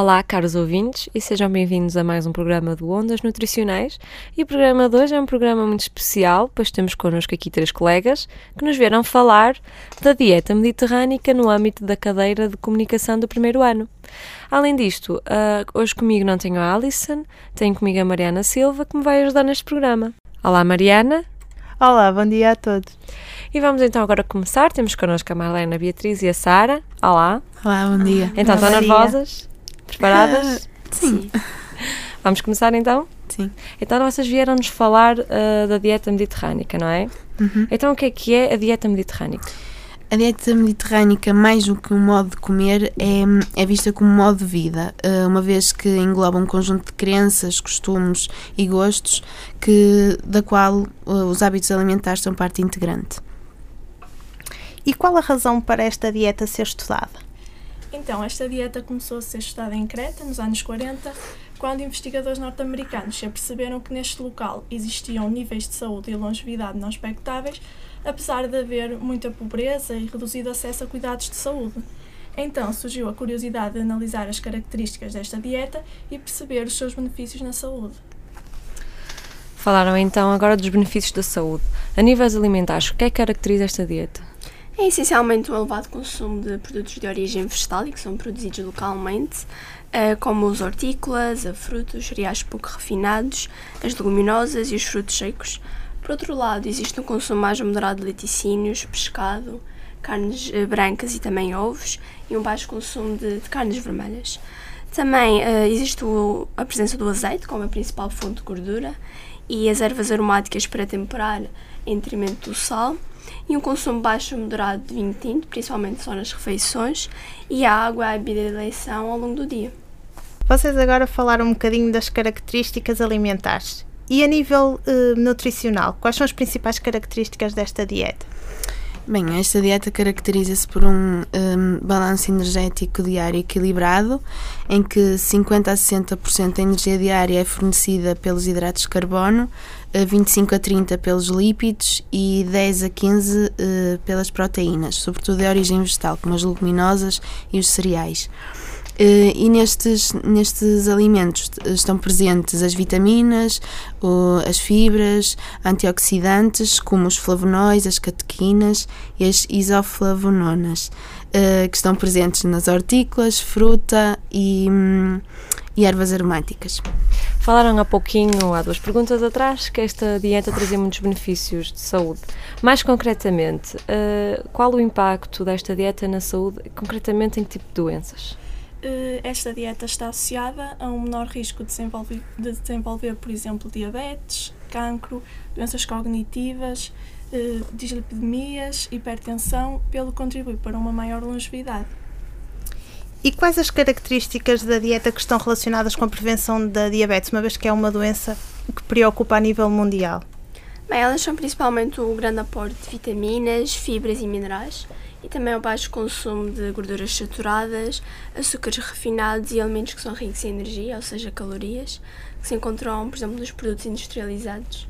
Olá, caros ouvintes, e sejam bem-vindos a mais um programa do Ondas Nutricionais. E o programa de hoje é um programa muito especial, pois temos connosco aqui três colegas que nos vieram falar da dieta mediterrânica no âmbito da cadeira de comunicação do primeiro ano. Além disto, uh, hoje comigo não tenho a Alison, tenho comigo a Mariana Silva, que me vai ajudar neste programa. Olá, Mariana. Olá, bom dia a todos. E vamos então agora começar. Temos connosco a Marlena, a Beatriz e a Sara. Olá. Olá, bom dia. Então, estão nervosas? Preparadas? Sim. Vamos começar então? Sim. Então vocês vieram-nos falar uh, da dieta mediterrânica, não é? Uhum. Então o que é que é a dieta mediterrânica? A dieta mediterrânica, mais do que um modo de comer, é, é vista como um modo de vida, uh, uma vez que engloba um conjunto de crenças, costumes e gostos que, da qual uh, os hábitos alimentares são parte integrante. E qual a razão para esta dieta ser estudada? Então, esta dieta começou a ser estudada em Creta, nos anos 40, quando investigadores norte-americanos se aperceberam que neste local existiam níveis de saúde e longevidade não expectáveis, apesar de haver muita pobreza e reduzido acesso a cuidados de saúde. Então surgiu a curiosidade de analisar as características desta dieta e perceber os seus benefícios na saúde. Falaram então agora dos benefícios da saúde. A níveis alimentares, o que é que caracteriza esta dieta? É essencialmente um elevado consumo de produtos de origem vegetal e que são produzidos localmente, eh, como os hortícolas, a frutos, cereais pouco refinados, as leguminosas e os frutos secos. Por outro lado, existe um consumo mais moderado de laticínios, pescado, carnes eh, brancas e também ovos, e um baixo consumo de, de carnes vermelhas. Também uh, existe o, a presença do azeite como a principal fonte de gordura e as ervas aromáticas para temperar em detrimento do sal e um consumo baixo moderado de vinho tinto, principalmente só nas refeições, e a água a bebida de eleição ao longo do dia. Vocês agora falaram um bocadinho das características alimentares. E a nível uh, nutricional, quais são as principais características desta dieta? Bem, esta dieta caracteriza-se por um, um, balanço energético diário equilibrado, em que 50 a 60% da energia diária é fornecida pelos hidratos de carbono, 25 a 30 pelos lípidos e 10 a 15 uh, pelas proteínas, sobretudo de origem vegetal, como as leguminosas e os cereais. Uh, e nestes, nestes alimentos estão presentes as vitaminas, as fibras, antioxidantes, como os flavonoides, as catequinas e as isoflavononas, uh, que estão presentes nas hortícolas, fruta e, um, e ervas aromáticas. Falaram há pouquinho, há duas perguntas atrás, que esta dieta trazia muitos benefícios de saúde. Mais concretamente, uh, qual o impacto desta dieta na saúde, concretamente em que tipo de doenças? Uh, esta dieta está associada a um menor risco de desenvolver, de desenvolver por exemplo, diabetes, cancro, doenças cognitivas, uh, dislipidemias, hipertensão, pelo contribui para uma maior longevidade. E quais as características da dieta que estão relacionadas com a prevenção da diabetes, uma vez que é uma doença que preocupa a nível mundial? Bem, elas são principalmente o grande aporte de vitaminas, fibras e minerais e também o baixo consumo de gorduras saturadas, açúcares refinados e alimentos que são ricos em energia, ou seja, calorias, que se encontram, por exemplo, nos produtos industrializados.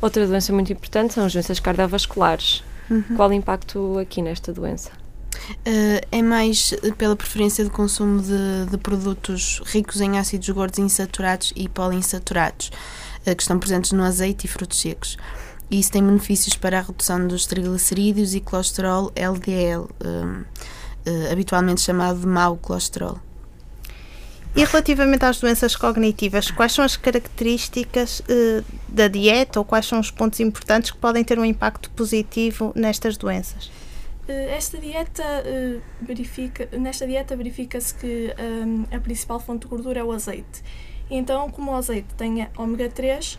Outra doença muito importante são as doenças cardiovasculares. Uhum. Qual o impacto aqui nesta doença? Uh, é mais pela preferência de consumo de, de, produtos ricos em ácidos gordos insaturados e poliinsaturados, uh, que estão presentes no azeite e frutos secos. E isso tem benefícios para a redução dos triglicerídeos e colesterol LDL, uh, habitualmente chamado de mau colesterol. E relativamente às doenças cognitivas, quais são as características da dieta ou quais são os pontos importantes que podem ter um impacto positivo nestas doenças? Eh, esta dieta uh, verifica, nesta dieta verifica-se que um, a principal fonte de gordura é o azeite. Então, como o azeite tem ômega 3, uh,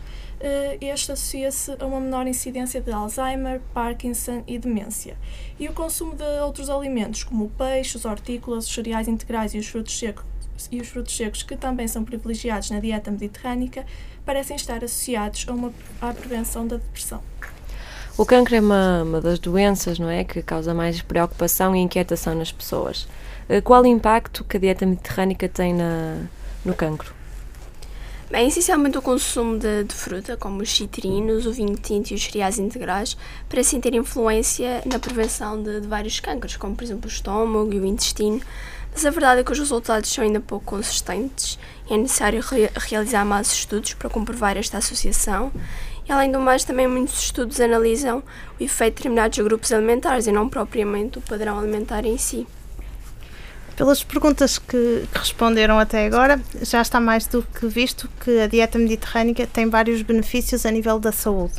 este associa-se a uma menor incidência de Alzheimer, Parkinson e demência. E o consumo de outros alimentos, como o peixe, os hortícolas, os cereais integrais e os frutos secos, e os frutos secos, que também são privilegiados na dieta mediterrânica, parecem estar associados a uma, à prevenção da depressão. O cancro é uma, uma das doenças, não é, que causa mais preocupação e inquietação nas pessoas. Uh, qual o impacto que a dieta mediterrânica tem na, no cancro? Bem, essencialmente o consumo de, de, fruta, como os citrinos, o vinho tinto e os cereais integrais, parecem ter influência na prevenção de, de vários cânceres, como por exemplo o estômago e o intestino. Mas a verdade é que os resultados são ainda pouco consistentes e é necessário re realizar mais estudos para comprovar esta associação. E além do mais, também muitos estudos analisam o efeito de determinados grupos alimentares e não propriamente o padrão alimentar em si. Pelas perguntas que, que, responderam até agora, já está mais do que visto que a dieta mediterrânica tem vários benefícios a nível da saúde.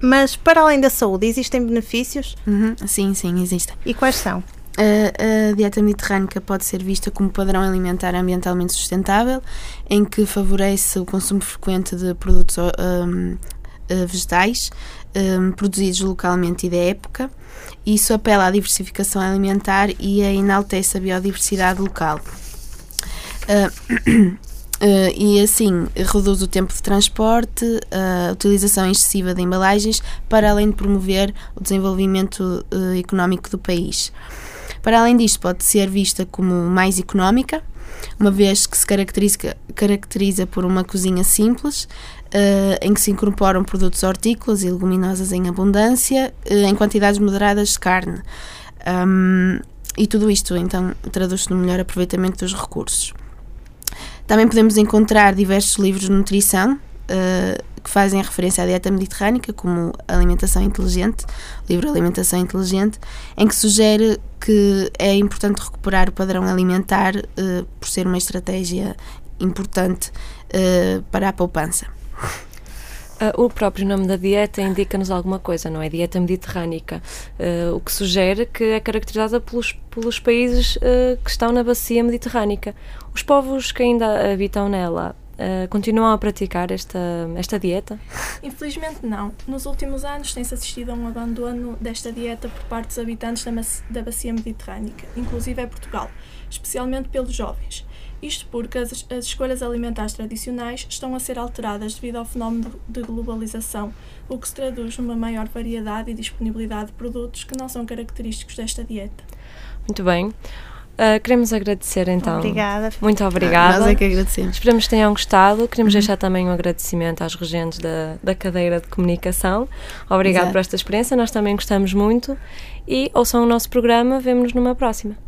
Mas, para além da saúde, existem benefícios? Uhum, sim, sim, existem. E quais são? A, a, dieta mediterrânica pode ser vista como padrão alimentar ambientalmente sustentável, em que favorece o consumo frequente de produtos um, vegetais um, produzidos localmente e da época isso apela à diversificação alimentar e a enaltece a biodiversidade local. Uh, Uh, e assim reduz o tempo de transporte, a utilização excessiva de embalagens, para além de promover o desenvolvimento uh, económico do país. Para além disto, pode ser vista como mais económica, uma vez que se caracteriza, caracteriza por uma cozinha simples, Uh, em que se incorporam produtos hortícolas e leguminosas em abundância, uh, em quantidades moderadas de carne. Um, e tudo isto, então, traduz-se no melhor aproveitamento dos recursos. Também podemos encontrar diversos livros de nutrição uh, que fazem referência à dieta mediterrânica, como Alimentação Inteligente, livro Alimentação Inteligente, em que sugere que é importante recuperar o padrão alimentar por ser uma estratégia importante para a poupança. Uh, o próprio nome da dieta indica-nos alguma coisa, não é? Dieta mediterrânica, uh, o que sugere que é caracterizada pelos, pelos países uh, que estão na bacia mediterrânica. Os povos que ainda habitam nela continuam a praticar esta, esta dieta? Infelizmente não. Nos últimos anos tem-se assistido a um abandono desta dieta por parte dos habitantes da, da bacia mediterrânica, inclusive é Portugal, especialmente pelos jovens. Isto porque as, as escolhas alimentares tradicionais estão a ser alteradas devido ao fenómeno de globalização, o que se traduz numa maior variedade e disponibilidade de produtos que não são característicos desta dieta. Muito bem. Uh, queremos agradecer então. Obrigada. Muito obrigada. Ah, nós é que agradecemos. Esperamos que tenham gostado. Queremos uhum. deixar também um agradecimento às regentes da, da cadeira de comunicação. Obrigado Exato. por esta experiência. Nós também gostamos muito. E ouçam o nosso programa. Vemo-nos numa próxima.